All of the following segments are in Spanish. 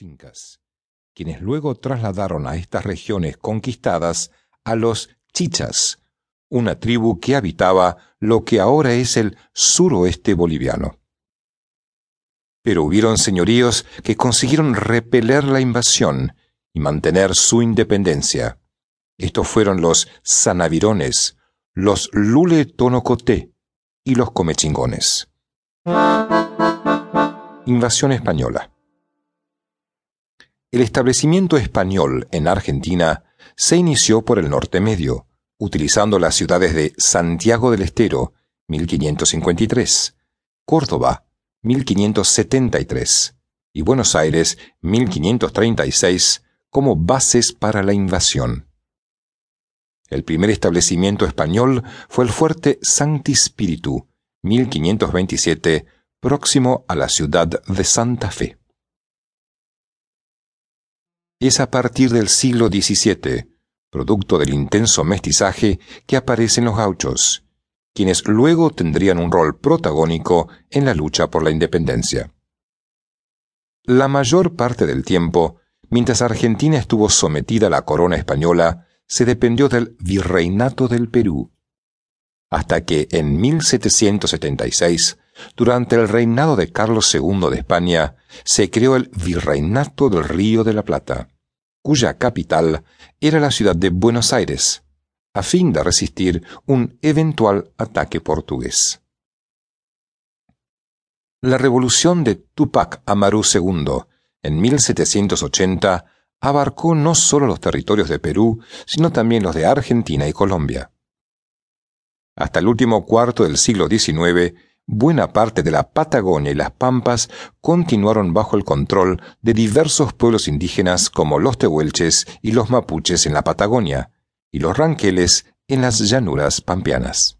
incas, quienes luego trasladaron a estas regiones conquistadas a los chichas, una tribu que habitaba lo que ahora es el suroeste boliviano. Pero hubieron señoríos que consiguieron repeler la invasión y mantener su independencia. Estos fueron los sanavirones, los lule tonocoté y los comechingones. Invasión española. El establecimiento español en Argentina se inició por el norte medio, utilizando las ciudades de Santiago del Estero, 1553, Córdoba, 1573 y Buenos Aires, 1536, como bases para la invasión. El primer establecimiento español fue el fuerte Sancti Spiritu, 1527, próximo a la ciudad de Santa Fe. Es a partir del siglo XVII, producto del intenso mestizaje, que aparecen los gauchos, quienes luego tendrían un rol protagónico en la lucha por la independencia. La mayor parte del tiempo, mientras Argentina estuvo sometida a la corona española, se dependió del Virreinato del Perú, hasta que en 1776, durante el reinado de Carlos II de España, se creó el Virreinato del Río de la Plata, cuya capital era la ciudad de Buenos Aires, a fin de resistir un eventual ataque portugués. La revolución de Tupac Amaru II en 1780 abarcó no solo los territorios de Perú, sino también los de Argentina y Colombia. Hasta el último cuarto del siglo XIX, buena parte de la Patagonia y las Pampas continuaron bajo el control de diversos pueblos indígenas como los tehuelches y los mapuches en la Patagonia, y los ranqueles en las llanuras pampeanas.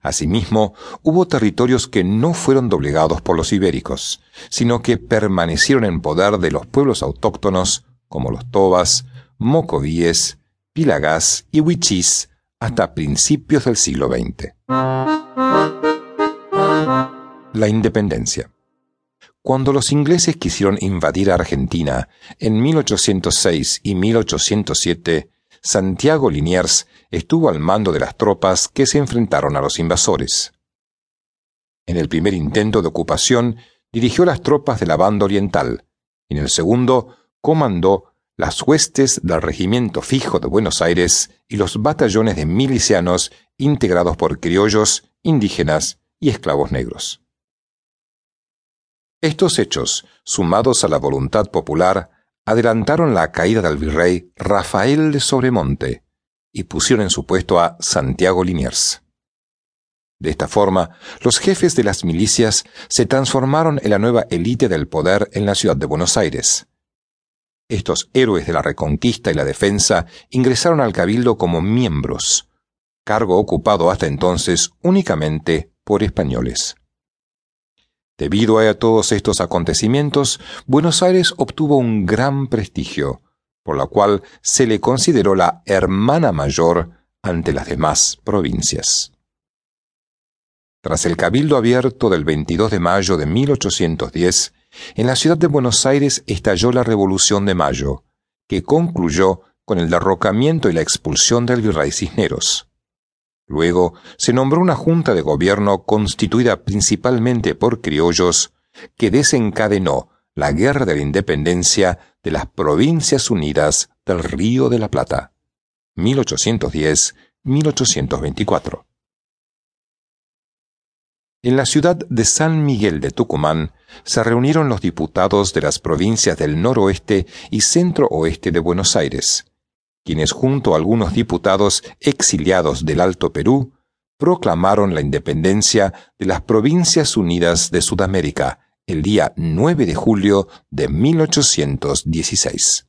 Asimismo, hubo territorios que no fueron doblegados por los ibéricos, sino que permanecieron en poder de los pueblos autóctonos como los tobas, mocovíes, pilagás y huichís hasta principios del siglo XX. La independencia. Cuando los ingleses quisieron invadir Argentina en 1806 y 1807, Santiago Liniers estuvo al mando de las tropas que se enfrentaron a los invasores. En el primer intento de ocupación dirigió las tropas de la banda oriental, en el segundo comandó las huestes del Regimiento Fijo de Buenos Aires y los batallones de milicianos integrados por criollos, indígenas y esclavos negros. Estos hechos, sumados a la voluntad popular, adelantaron la caída del virrey Rafael de Sobremonte y pusieron en su puesto a Santiago Liniers. De esta forma, los jefes de las milicias se transformaron en la nueva élite del poder en la ciudad de Buenos Aires. Estos héroes de la reconquista y la defensa ingresaron al cabildo como miembros, cargo ocupado hasta entonces únicamente por españoles. Debido a todos estos acontecimientos, Buenos Aires obtuvo un gran prestigio, por lo cual se le consideró la hermana mayor ante las demás provincias. Tras el cabildo abierto del 22 de mayo de 1810, en la ciudad de Buenos Aires estalló la Revolución de Mayo, que concluyó con el derrocamiento y la expulsión del virrey Cisneros. Luego se nombró una junta de gobierno constituida principalmente por criollos que desencadenó la Guerra de la Independencia de las Provincias Unidas del Río de la Plata, 1810-1824. En la ciudad de San Miguel de Tucumán se reunieron los diputados de las provincias del noroeste y centro-oeste de Buenos Aires, quienes junto a algunos diputados exiliados del Alto Perú proclamaron la independencia de las Provincias Unidas de Sudamérica el día 9 de julio de 1816.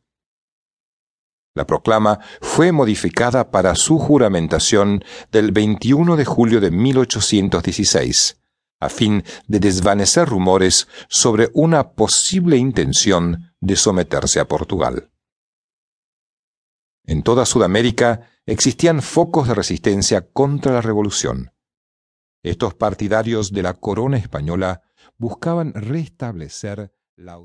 La proclama fue modificada para su juramentación del 21 de julio de 1816, a fin de desvanecer rumores sobre una posible intención de someterse a Portugal. En toda Sudamérica existían focos de resistencia contra la revolución. Estos partidarios de la corona española buscaban restablecer la